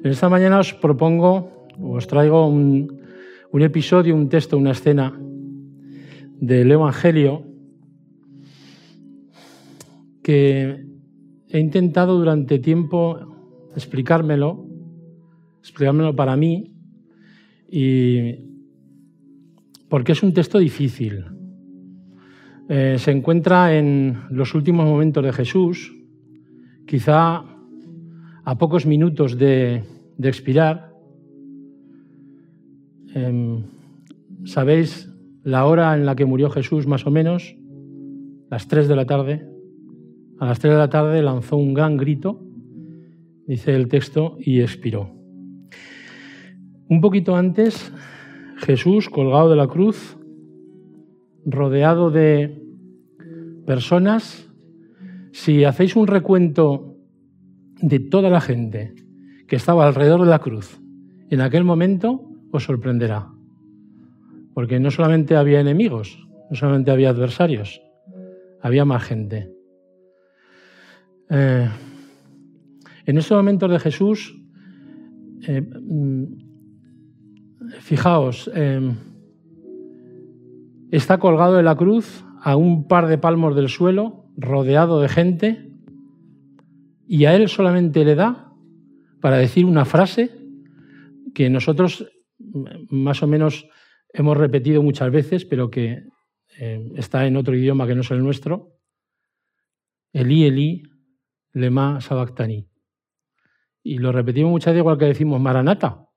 En esta mañana os propongo, os traigo un, un episodio, un texto, una escena del Evangelio que he intentado durante tiempo explicármelo, explicármelo para mí, y porque es un texto difícil. Eh, se encuentra en los últimos momentos de Jesús, quizá a pocos minutos de, expirar. Em, ¿Sabéis la hora en la que murió Jesús más o menos? Las tres de la tarde. A las tres de la tarde lanzó un gran grito, dice el texto, y expiró. Un poquito antes, Jesús, colgado de la cruz, rodeado de personas, si hacéis un recuento de toda la gente que estaba alrededor de la cruz en aquel momento, os sorprenderá. Porque no solamente había enemigos, no solamente había adversarios, había más gente. Eh, en estos momentos de Jesús, eh, mm, fijaos, eh, está colgado de la cruz a un par de palmos del suelo, rodeado de gente, y a él solamente le da para decir una frase que nosotros más o menos hemos repetido muchas veces, pero que está en otro idioma que no es el nuestro. Elí, Elí, lema sabactani. Y lo repetimos muchas veces igual que decimos maranata,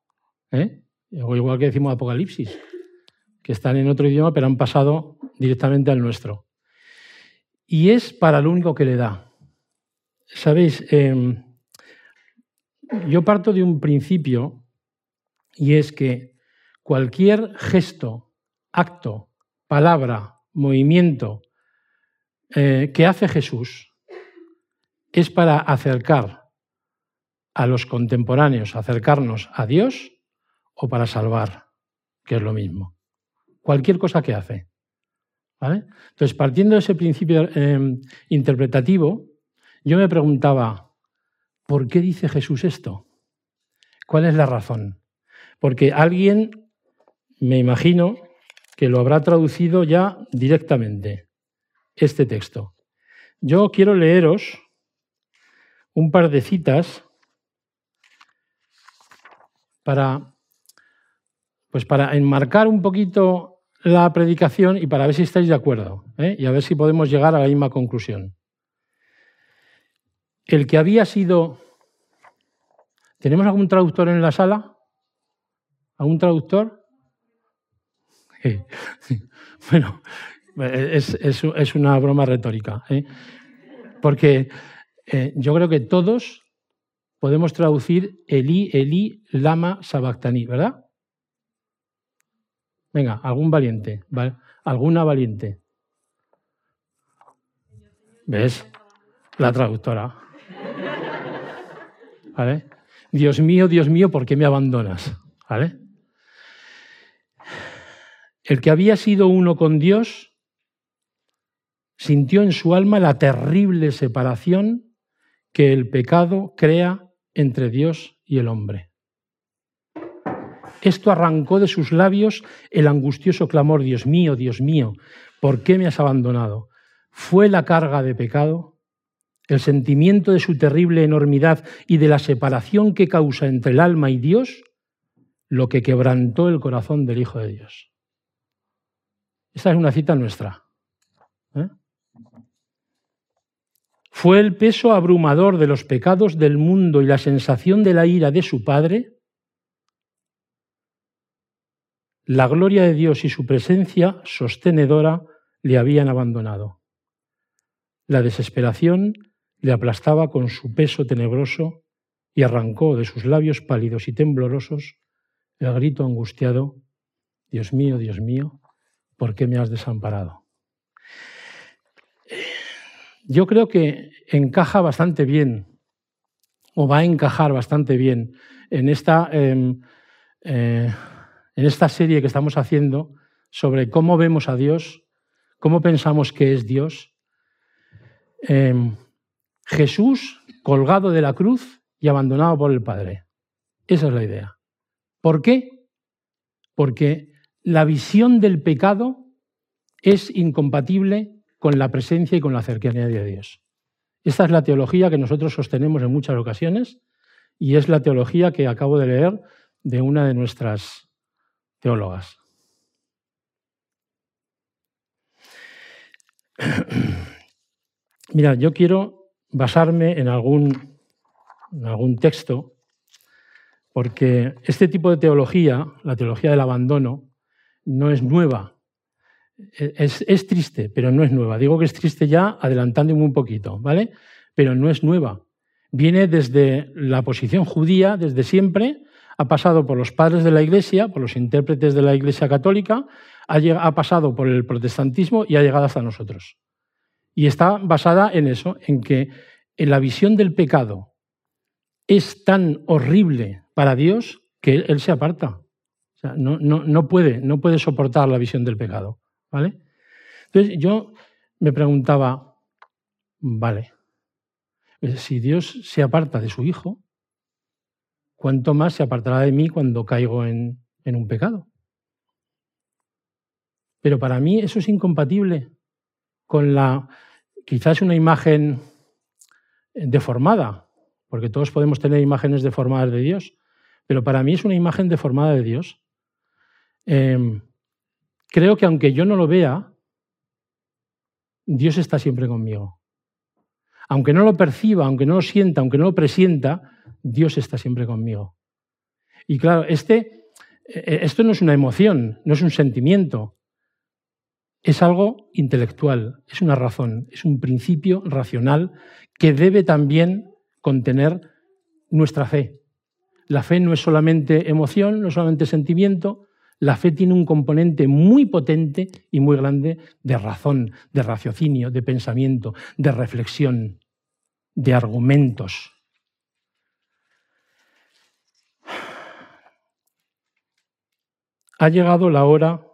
¿eh? o igual que decimos apocalipsis, que están en otro idioma pero han pasado directamente al nuestro. Y es para lo único que le da. Sabéis, em, yo parto de un principio y es que cualquier gesto, acto, palabra, movimiento eh, que hace Jesús, es para acercar a los contemporáneos, acercarnos a Dios o para salvar, que es lo mismo. Cualquier cosa que hace. Entonces, partiendo de ese principio em, interpretativo, yo me preguntaba, ¿por qué dice Jesús esto? ¿Cuál es la razón? Porque alguien, me imagino, que lo habrá traducido ya directamente, este texto. Yo quiero leeros un par de citas para, pues para enmarcar un poquito la predicación y para ver si estáis de acuerdo ¿eh? y a ver si podemos llegar a la misma conclusión. El que había sido... ¿Tenemos algún traductor en la sala? ¿Algún traductor? Bueno, es, una broma retórica. ¿eh? Porque eh, yo creo que todos podemos traducir Elí, Elí, Lama, Sabactani, ¿verdad? Venga, algún valiente, alguna valiente. ¿Ves? La traductora. Dios mío, Dios mío, ¿por qué me abandonas? El que había sido uno con Dios sintió en su alma la terrible separación que el pecado crea entre Dios y el hombre. Esto arrancó de sus labios el angustioso clamor, Dios mío, Dios mío, ¿por qué me has abandonado? Fue la carga de pecado, el sentimiento de su terrible enormidad y de la separación que causa entre el alma y Dios, lo que quebrantó el corazón del Hijo de Dios. Esta es una cita nuestra. ¿eh? Fue el peso abrumador de los pecados del mundo y la sensación de la ira de su Padre, la gloria de Dios y su presencia sostenedora le habían abandonado. La desesperación le aplastaba con su peso tenebroso y arrancó de sus labios pálidos y temblorosos el grito angustiado, Dios mío, Dios mío, ¿por qué me has desamparado? yo creo que encaja bastante bien, o va a encajar bastante bien en esta, em, eh, en esta serie que estamos haciendo sobre cómo vemos a Dios, cómo pensamos que es Dios. Em, Jesús colgado de la cruz y abandonado por el Padre. Esa es la idea. ¿Por qué? Porque la visión del pecado es incompatible con la presencia y con la cercanía de Dios. Esta es la teología que nosotros sostenemos en muchas ocasiones y es la teología que acabo de leer de una de nuestras teólogas. Mira, yo quiero basarme en algún, en algún texto, porque este tipo de teología, la teología del abandono, no es nueva. Es, es, triste, pero no es nueva. Digo que es triste ya adelantándome un poquito, ¿vale? Pero no es nueva. Viene desde la posición judía, desde siempre, ha pasado por los padres de la Iglesia, por los intérpretes de la Iglesia católica, ha pasado por el protestantismo y ha llegado hasta nosotros. Y está basada en eso, en que la visión del pecado es tan horrible para Dios que Él se aparta. O sea, no, no, no, puede, no puede soportar la visión del pecado. ¿vale? Entonces yo me preguntaba, vale, si Dios se aparta de su Hijo, ¿cuánto más se apartará de mí cuando caigo en, en un pecado? Pero para mí eso es incompatible con la, quizás una imagen deformada, porque todos podemos tener imágenes deformadas de Dios, pero para mí es una imagen deformada de Dios. Em, creo que aunque yo no lo vea, Dios está siempre conmigo. Aunque no lo perciba, aunque no lo sienta, aunque no lo presienta, Dios está siempre conmigo. Y claro, este, e, e, esto no es una emoción, no es un sentimiento, es algo intelectual, es una razón, es un principio racional que debe también contener nuestra fe. La fe no es solamente emoción, no es solamente sentimiento, la fe tiene un componente muy potente y muy grande de razón, de raciocinio, de pensamiento, de reflexión, de argumentos. Ha llegado la hora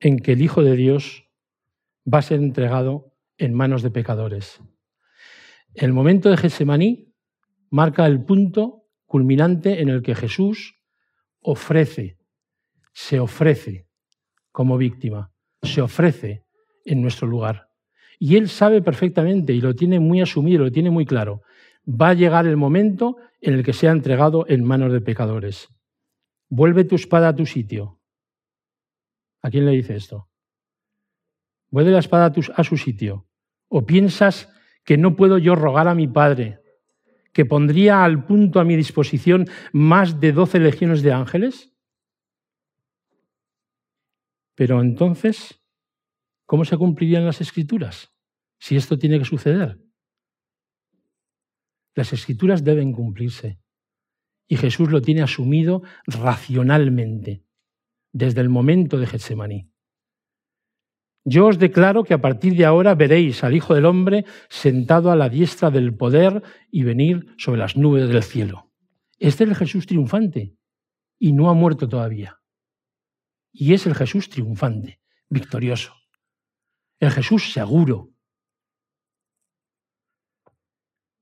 en que el Hijo de Dios va a ser entregado en manos de pecadores. El momento de Getsemaní marca el punto culminante en el que Jesús ofrece, se ofrece como víctima, se ofrece en nuestro lugar. Y él sabe perfectamente y lo tiene muy asumido, lo tiene muy claro. Va a llegar el momento en el que sea entregado en manos de pecadores. Vuelve tu espada a tu sitio, ¿A quién le dice esto? ¿Vuelve la espada a su sitio? ¿O piensas que no puedo yo rogar a mi Padre que pondría al punto a mi disposición más de doce legiones de ángeles? Pero entonces, ¿cómo se cumplirían las escrituras si esto tiene que suceder? Las escrituras deben cumplirse. Y Jesús lo tiene asumido racionalmente desde el momento de Getsemaní. Yo os declaro que a partir de ahora veréis al Hijo del Hombre sentado a la diestra del poder y venir sobre las nubes del cielo. Este es el Jesús triunfante y no ha muerto todavía. Y es el Jesús triunfante, victorioso. El Jesús seguro.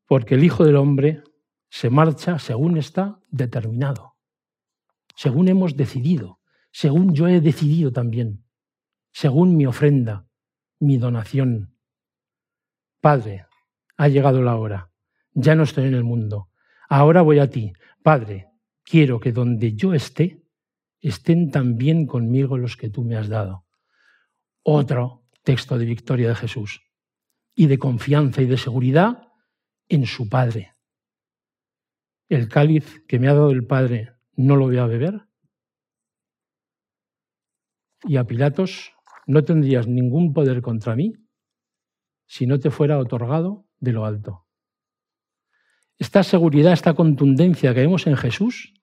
Porque el Hijo del Hombre se marcha según está determinado, según hemos decidido según yo he decidido también, según mi ofrenda, mi donación. Padre, ha llegado la hora, ya no estoy en el mundo, ahora voy a ti. Padre, quiero que donde yo esté, estén también conmigo los que tú me has dado. Otro texto de victoria de Jesús y de confianza y de seguridad en su Padre. El cáliz que me ha dado el Padre, ¿no lo voy a beber? Y a Pilatos, no tendrías ningún poder contra mí si no te fuera otorgado de lo alto. Esta seguridad, esta contundencia que vemos en Jesús,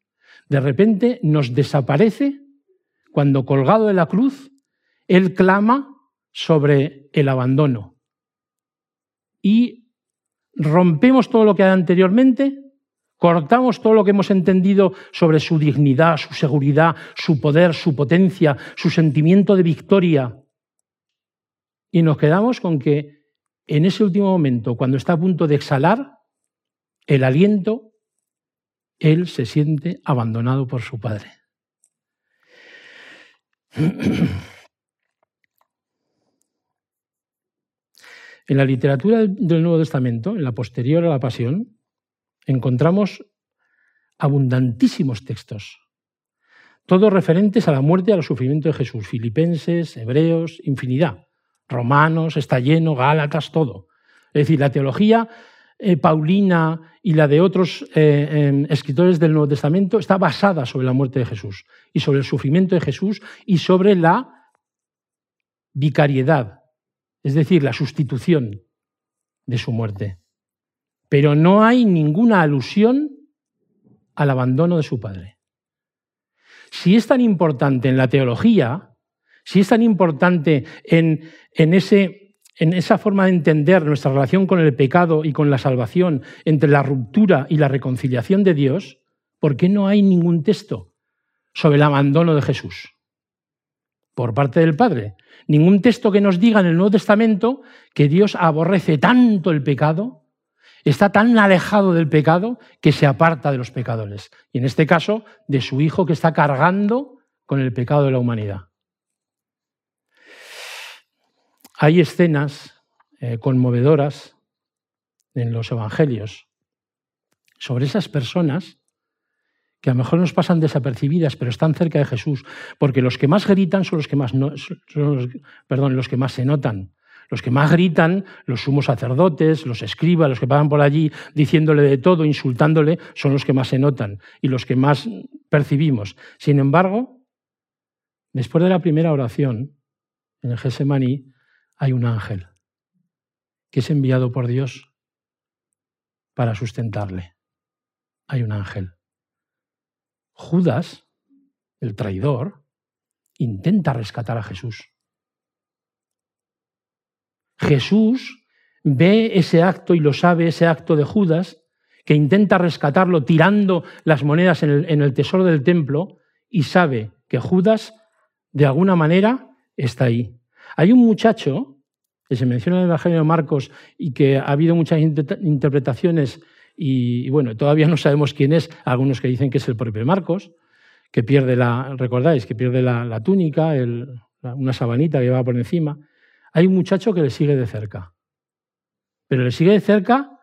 de repente nos desaparece cuando colgado de la cruz, Él clama sobre el abandono. Y rompemos todo lo que hay anteriormente Cortamos todo lo que hemos entendido sobre su dignidad, su seguridad, su poder, su potencia, su sentimiento de victoria. Y nos quedamos con que en ese último momento, cuando está a punto de exhalar el aliento, Él se siente abandonado por su Padre. En la literatura del Nuevo Testamento, en la posterior a la Pasión, encontramos abundantísimos textos, todos referentes a la muerte y al sufrimiento de Jesús, filipenses, hebreos, infinidad, romanos, está lleno, gálatas, todo. Es decir, la teología eh, paulina y la de otros eh, em, escritores del Nuevo Testamento está basada sobre la muerte de Jesús y sobre el sufrimiento de Jesús y sobre la vicariedad, es decir, la sustitución de su muerte. Pero no hay ninguna alusión al abandono de su padre. Si es tan importante en la teología, si es tan importante en, en, ese, en esa forma de entender nuestra relación con el pecado y con la salvación, entre la ruptura y la reconciliación de Dios, ¿por qué no hay ningún texto sobre el abandono de Jesús? por parte del Padre. Ningún texto que nos diga en el Nuevo Testamento que Dios aborrece tanto el pecado, está tan alejado del pecado que se aparta de los pecadores. Y en este caso, de su Hijo que está cargando con el pecado de la humanidad. Hay escenas eh, conmovedoras en los Evangelios sobre esas personas que a lo mejor nos pasan desapercibidas, pero están cerca de Jesús, porque los que más gritan son los que más, perdón, los que más se notan. Los que más gritan, los sumos sacerdotes, los escribas, los que pasan por allí diciéndole de todo, insultándole, son los que más se notan y los que más percibimos. Sin embargo, después de la primera oración, en el Gesemaní, hay un ángel que es enviado por Dios para sustentarle. Hay un ángel. Judas, el traidor, intenta rescatar a Jesús. Jesús ve ese acto y lo sabe, ese acto de Judas, que intenta rescatarlo tirando las monedas en el, tesoro del templo y sabe que Judas, de alguna manera, está ahí. Hay un muchacho que se menciona en el Evangelio de Marcos y que ha habido muchas interpretaciones y, bueno, todavía no sabemos quién es, algunos que dicen que es el propio Marcos, que pierde la, recordáis, que pierde la, túnica, una sabanita que va por encima. Hay un muchacho que le sigue de cerca, pero le sigue de cerca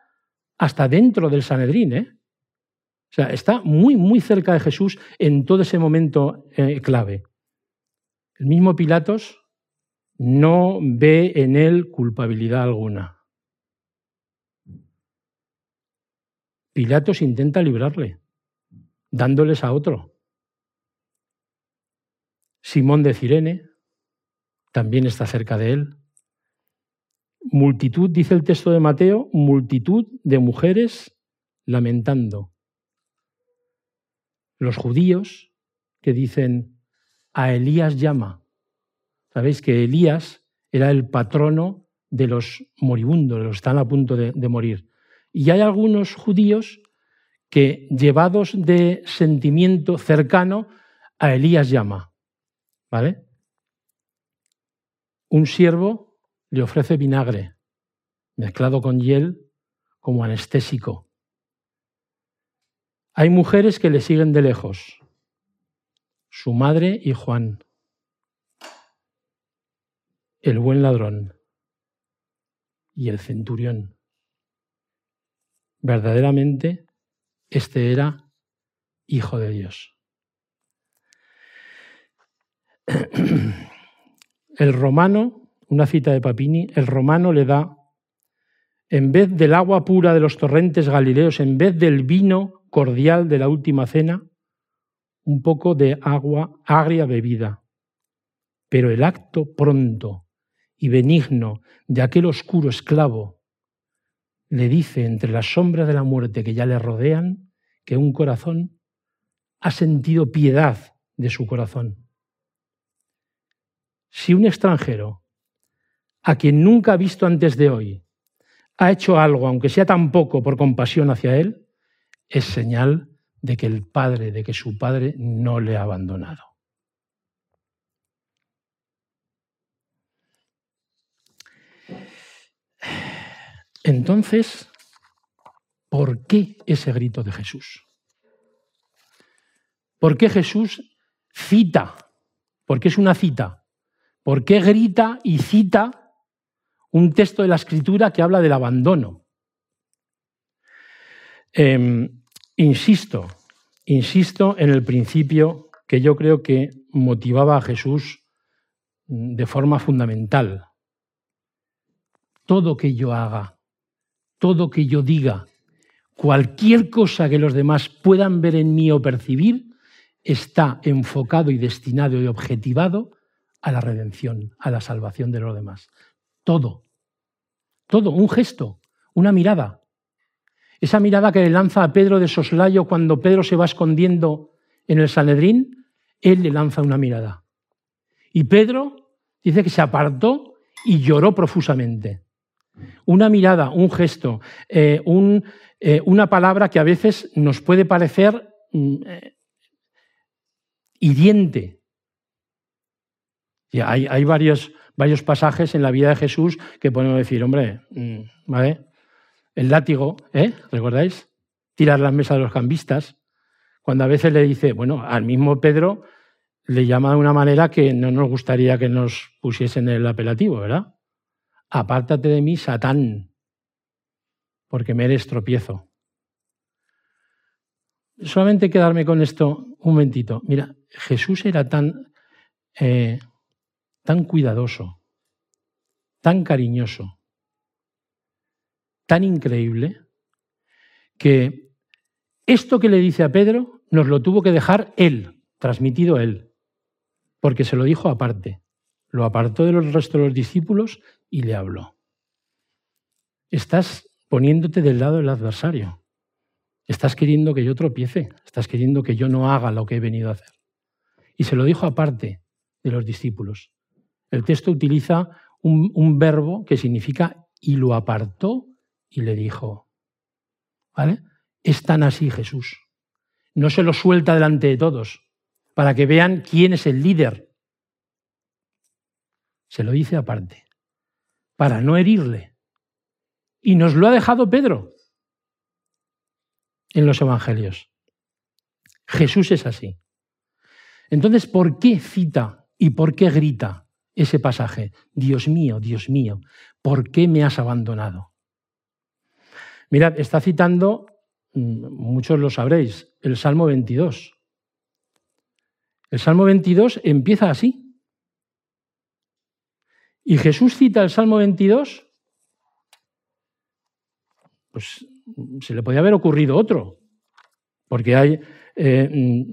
hasta dentro del Sanedrín, ¿eh? O sea, está muy, muy cerca de Jesús en todo ese momento eh, clave. El mismo Pilatos no ve en él culpabilidad alguna. Pilatos intenta librarle, dándoles a otro. Simón de Cirene también está cerca de él. Multitud, dice el texto de Mateo, multitud de mujeres lamentando. Los judíos que dicen, a Elías llama. Sabéis que Elías era el patrono de los moribundos, los que están a punto de morir. Y hay algunos judíos que, llevados de sentimiento cercano, a Elías llama. ¿Vale? Un siervo le ofrece vinagre mezclado con hiel como anestésico. Hay mujeres que le siguen de lejos, su madre y Juan, el buen ladrón y el centurión verdaderamente este era hijo de Dios. El romano, una cita de Papini, el romano le da, en vez del agua pura de los torrentes galileos, en vez del vino cordial de la última cena, un poco de agua agria bebida. Pero el acto pronto y benigno de aquel oscuro esclavo le dice entre las sombras de la muerte que ya le rodean que un corazón ha sentido piedad de su corazón. Si un extranjero, a quien nunca ha visto antes de hoy, ha hecho algo, aunque sea tan poco, por compasión hacia él, es señal de que el padre, de que su padre no le ha abandonado. Entonces, ¿por qué ese grito de Jesús? ¿Por qué Jesús cita? Porque es una cita. ¿Por qué grita y cita un texto de la Escritura que habla del abandono? Em, insisto, insisto en el principio que yo creo que motivaba a Jesús de forma fundamental. Todo que yo haga, todo que yo diga, cualquier cosa que los demás puedan ver en mí o percibir, está enfocado y destinado y objetivado a la redención, a la salvación de los demás. Todo. Todo, un gesto, una mirada. Esa mirada que le lanza a Pedro de soslayo cuando Pedro se va escondiendo en el Sanedrín, él le lanza una mirada. Y Pedro dice que se apartó y lloró profusamente. Una mirada, un gesto, eh, eh, una palabra que a veces nos puede parecer mm, eh, hiriente. Y hay, hay varios, varios, pasajes en la vida de Jesús que podemos decir, hombre, mm, ¿vale? El látigo, ¿eh? ¿Recordáis? Tirar las mesas de los cambistas. Cuando a veces le dice, bueno, al mismo Pedro le llama de una manera que no nos gustaría que nos pusiesen el apelativo, ¿verdad? Apártate de mí, Satán, porque me eres tropiezo. Solamente quedarme con esto un momentito. Mira, Jesús era tan, eh, tan cuidadoso, tan cariñoso, tan increíble, que esto que le dice a Pedro nos lo tuvo que dejar él, transmitido él, porque se lo dijo aparte. Lo apartó de los restos de los discípulos y le habló. Estás poniéndote del lado del adversario. Estás queriendo que yo tropiece, estás queriendo que yo no haga lo que he venido a hacer. Y se lo dijo aparte de los discípulos. El texto utiliza un, verbo que significa y lo apartó y le dijo. ¿Vale? Es tan así Jesús. No se lo suelta delante de todos para que vean quién es el líder. Se lo dice aparte, para no herirle. Y nos lo ha dejado Pedro en los evangelios. Jesús es así. Entonces, ¿por qué cita y por qué grita ese pasaje? Dios mío, Dios mío, ¿por qué me has abandonado? Mirad, está citando, mm, muchos lo sabréis, el Salmo 22. El Salmo 22 empieza así. Y Jesús cita el Salmo 22, pues se le podía haber ocurrido otro, porque hay, eh, mm,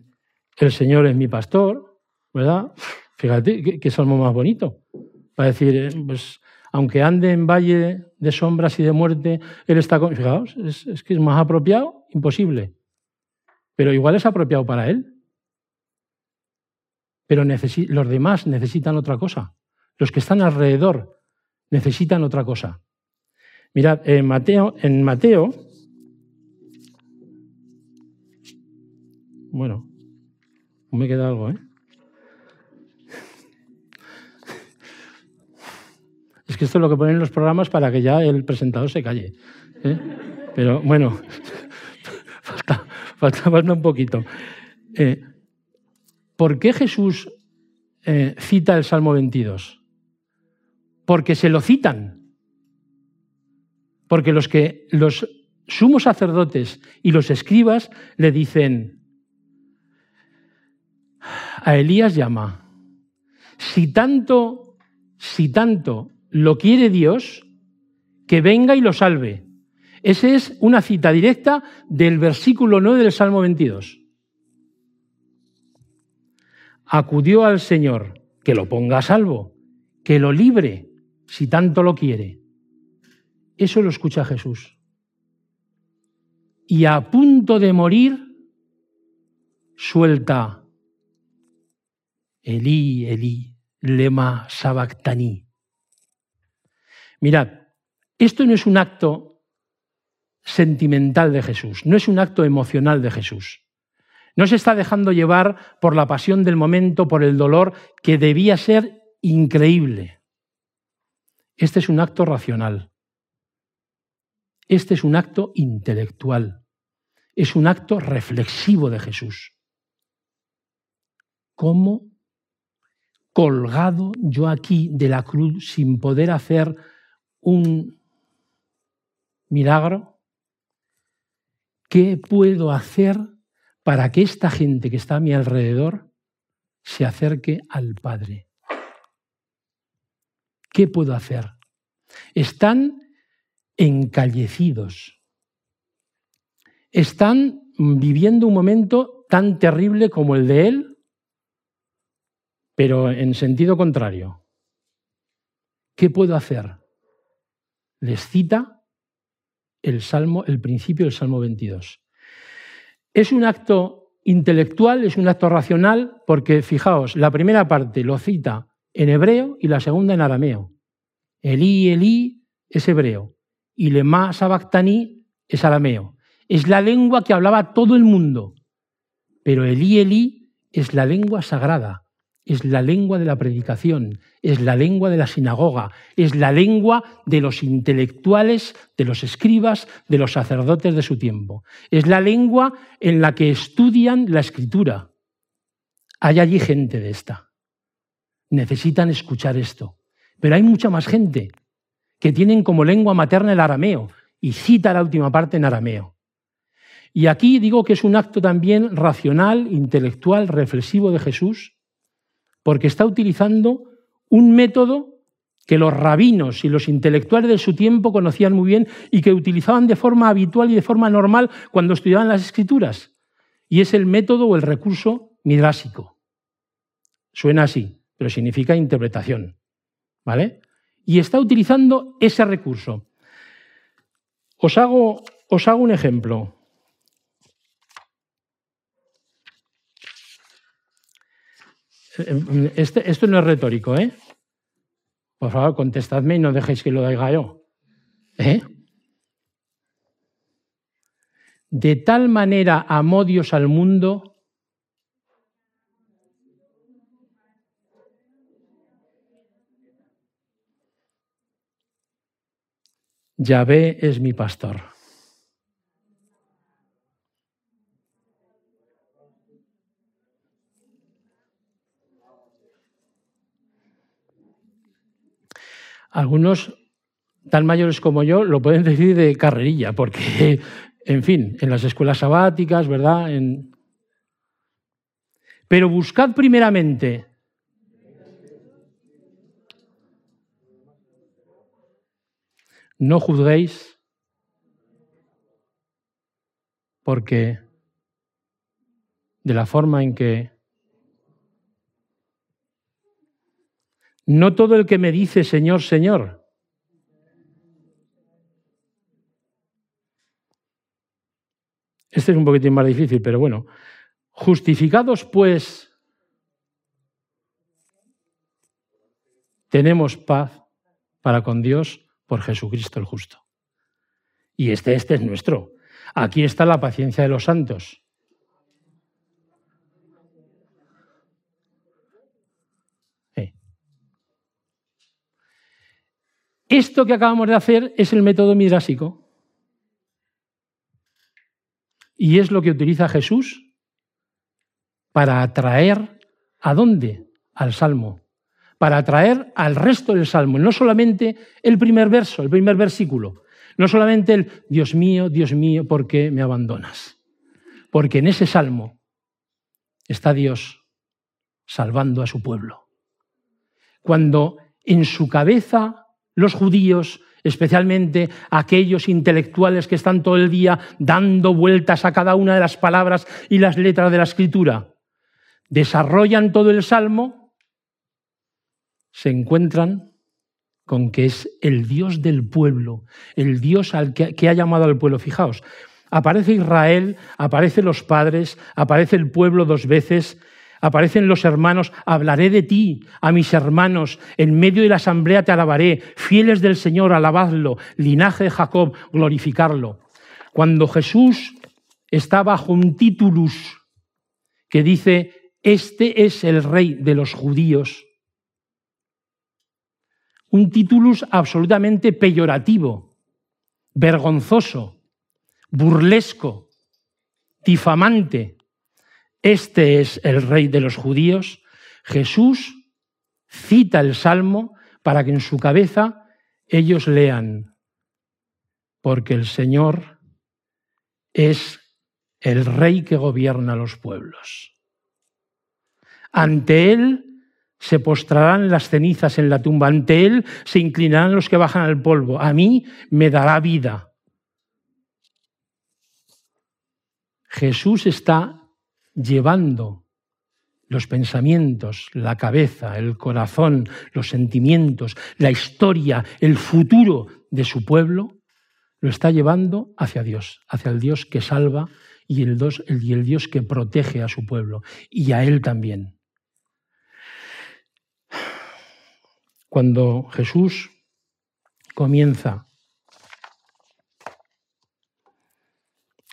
el Señor es mi pastor, ¿verdad? Fíjate qué, salmo más bonito, para decir, eh, pues aunque ande en valle de sombras y de muerte, Él está con... Fijaos, es, que es más apropiado, imposible, pero igual es apropiado para Él. Pero los demás necesitan otra cosa. Los que están alrededor necesitan otra cosa. Mirad, en Mateo, en Mateo Bueno, me queda algo, ¿eh? Es que esto es lo que ponen los programas para que ya el presentador se calle. ¿eh? Pero bueno, falta, falta, un poquito. Eh, ¿Por qué Jesús eh, cita el Salmo 22? Porque se lo citan. Porque los que los sumos sacerdotes y los escribas le dicen, a Elías llama. Si tanto, si tanto lo quiere Dios, que venga y lo salve. Esa es una cita directa del versículo 9 del Salmo 22. Acudió al Señor, que lo ponga a salvo, que lo libre, si tanto lo quiere. Eso lo escucha Jesús. Y a punto de morir, suelta Elí, Elí, lema sabactaní. Mirad, esto no es un acto sentimental de Jesús, no es un acto emocional de Jesús. No se está dejando llevar por la pasión del momento, por el dolor, que debía ser increíble. Este es un acto racional. Este es un acto intelectual. Es un acto reflexivo de Jesús. cómo colgado yo aquí de la cruz sin poder hacer un milagro, ¿qué puedo hacer para que esta gente que está a mi alrededor se acerque al Padre? ¿Qué puedo hacer? Están encallecidos. Están viviendo un momento tan terrible como el de él, pero en sentido contrario. ¿Qué puedo hacer? Les cita el Salmo, el principio del Salmo 22. Es un acto intelectual, es un acto racional, porque fijaos, la primera parte lo cita en hebreo y la segunda en arameo. Elí, Elí es hebreo y Lema Sabactani es arameo. Es la lengua que hablaba todo el mundo, pero Elí, Elí es la lengua sagrada, es la lengua de la predicación, es la lengua de la sinagoga, es la lengua de los intelectuales, de los escribas, de los sacerdotes de su tiempo. Es la lengua en la que estudian la escritura. Hay allí gente de esta necesitan escuchar esto. Pero hay mucha más gente que tienen como lengua materna el arameo y cita la última parte en arameo. Y aquí digo que es un acto también racional, intelectual, reflexivo de Jesús, porque está utilizando un método que los rabinos y los intelectuales de su tiempo conocían muy bien y que utilizaban de forma habitual y de forma normal cuando estudiaban las escrituras. Y es el método o el recurso midrásico. Suena así pero significa interpretación. ¿Vale? Y está utilizando ese recurso. Os hago, os hago un ejemplo. Este, esto no es retórico, ¿eh? Por favor, contestadme y no dejéis que lo diga yo. ¿Eh? De tal manera amó Dios al mundo Yahvé es mi pastor. Algunos tan mayores como yo lo pueden decir de carrerilla, porque, en fin, en las escuelas sabáticas, ¿verdad? Pero buscad primeramente No juzguéis porque de la forma en que no todo el que me dice Señor, Señor, este es un poquitín más difícil, pero bueno, justificados pues, tenemos paz para con Dios por Jesucristo el justo. Y este, este es nuestro. Aquí está la paciencia de los santos. Esto que acabamos de hacer es el método midrásico. Y es lo que utiliza Jesús para atraer a dónde? Al Salmo para atraer al resto del salmo, no solamente el primer verso, el primer versículo, no solamente el Dios mío, Dios mío, ¿por qué me abandonas? Porque en ese salmo está Dios salvando a su pueblo. Cuando en su cabeza los judíos, especialmente aquellos intelectuales que están todo el día dando vueltas a cada una de las palabras y las letras de la escritura, desarrollan todo el salmo, se encuentran con que es el Dios del pueblo, el Dios al que, ha llamado al pueblo. Fijaos, aparece Israel, aparecen los padres, aparece el pueblo dos veces, aparecen los hermanos, hablaré de ti a mis hermanos, en medio de la asamblea te alabaré, fieles del Señor, alabadlo, linaje de Jacob, glorificarlo. Cuando Jesús está bajo un titulus que dice, este es el rey de los judíos, un titulus absolutamente peyorativo, vergonzoso, burlesco, difamante. Este es el rey de los judíos, Jesús cita el Salmo para que en su cabeza ellos lean, porque el Señor es el rey que gobierna los pueblos. Ante Él se postrarán las cenizas en la tumba, ante Él se inclinarán los que bajan al polvo, a mí me dará vida. Jesús está llevando los pensamientos, la cabeza, el corazón, los sentimientos, la historia, el futuro de su pueblo, lo está llevando hacia Dios, hacia el Dios que salva y el, Dios, que protege a su pueblo y a él también. Cuando Jesús comienza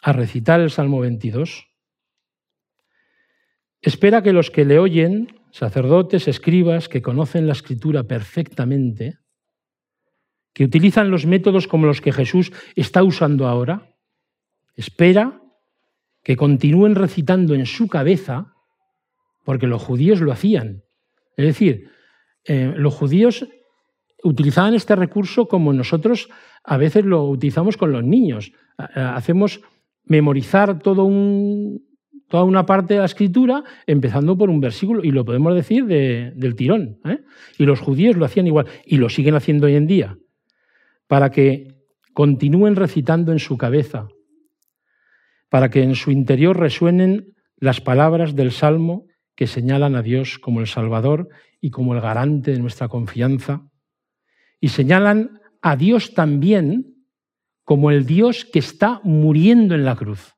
a recitar el Salmo 22, espera que los que le oyen, sacerdotes, escribas, que conocen la escritura perfectamente, que utilizan los métodos como los que Jesús está usando ahora, espera que continúen recitando en su cabeza, porque los judíos lo hacían. Es decir, eh, los judíos utilizaban este recurso como nosotros a veces lo utilizamos con los niños. Hacemos memorizar todo un, toda una parte de la escritura empezando por un versículo, y lo podemos decir del tirón. ¿eh? Y los judíos lo hacían igual, y lo siguen haciendo hoy en día, para que continúen recitando en su cabeza, para que en su interior resuenen las palabras del Salmo que señalan a Dios como el Salvador y como el garante de nuestra confianza, y señalan a Dios también como el Dios que está muriendo en la cruz.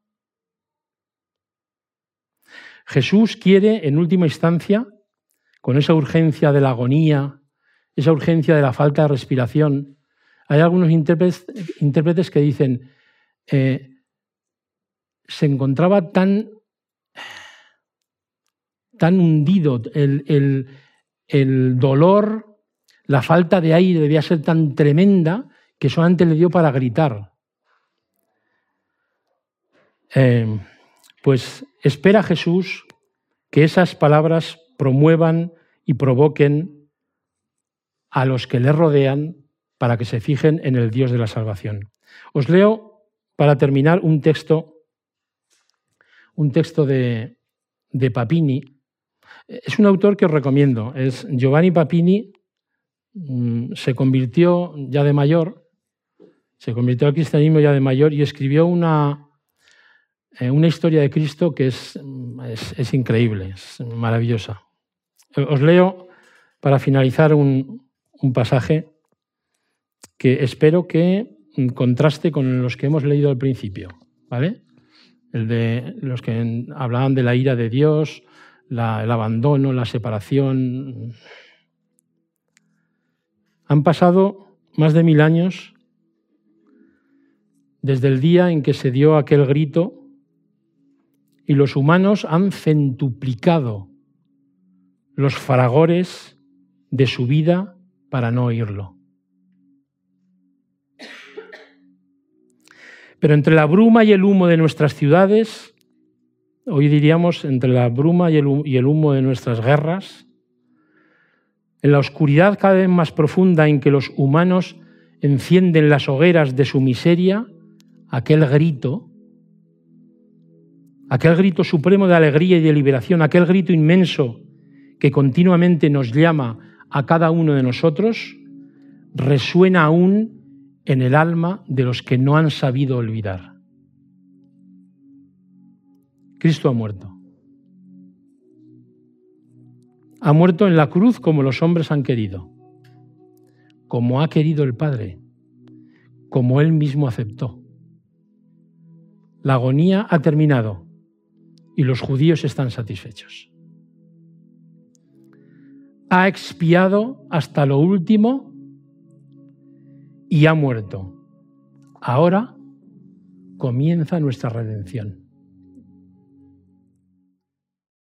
Jesús quiere, en última instancia, con esa urgencia de la agonía, esa urgencia de la falta de respiración, hay algunos intérpretes, que dicen, eh, se encontraba tan, tan hundido el, el dolor, la falta de aire debía ser tan tremenda que solamente le dio para gritar. Eh, pues espera Jesús que esas palabras promuevan y provoquen a los que le rodean para que se fijen en el Dios de la salvación. Os leo, para terminar, un texto, un texto de, de Papini. Es un autor que os recomiendo. Es Giovanni Papini. Mm, se convirtió ya de mayor se convirtió al cristianismo ya de mayor y escribió una, una historia de Cristo que es, es, increíble, es maravillosa. Os leo para finalizar un, un pasaje que espero que contraste con los que hemos leído al principio, ¿vale? El de los que hablaban de la ira de Dios, el abandono, la separación. Han pasado más de mil años desde el día en que se dio aquel grito y los humanos han centuplicado los fragores de su vida para no oírlo. Pero entre la bruma y el humo de nuestras ciudades, hoy diríamos entre la bruma y el humo de nuestras guerras, en la oscuridad cada vez más profunda en que los humanos encienden las hogueras de su miseria, aquel grito, aquel grito supremo de alegría y de liberación, aquel grito inmenso que continuamente nos llama a cada uno de nosotros, resuena aún en el alma de los que no han sabido olvidar. Cristo ha muerto. Ha muerto en la cruz como los hombres han querido, como ha querido el Padre, como Él mismo aceptó. La agonía ha terminado y los judíos están satisfechos. Ha expiado hasta lo último y ha muerto. Ahora comienza nuestra redención.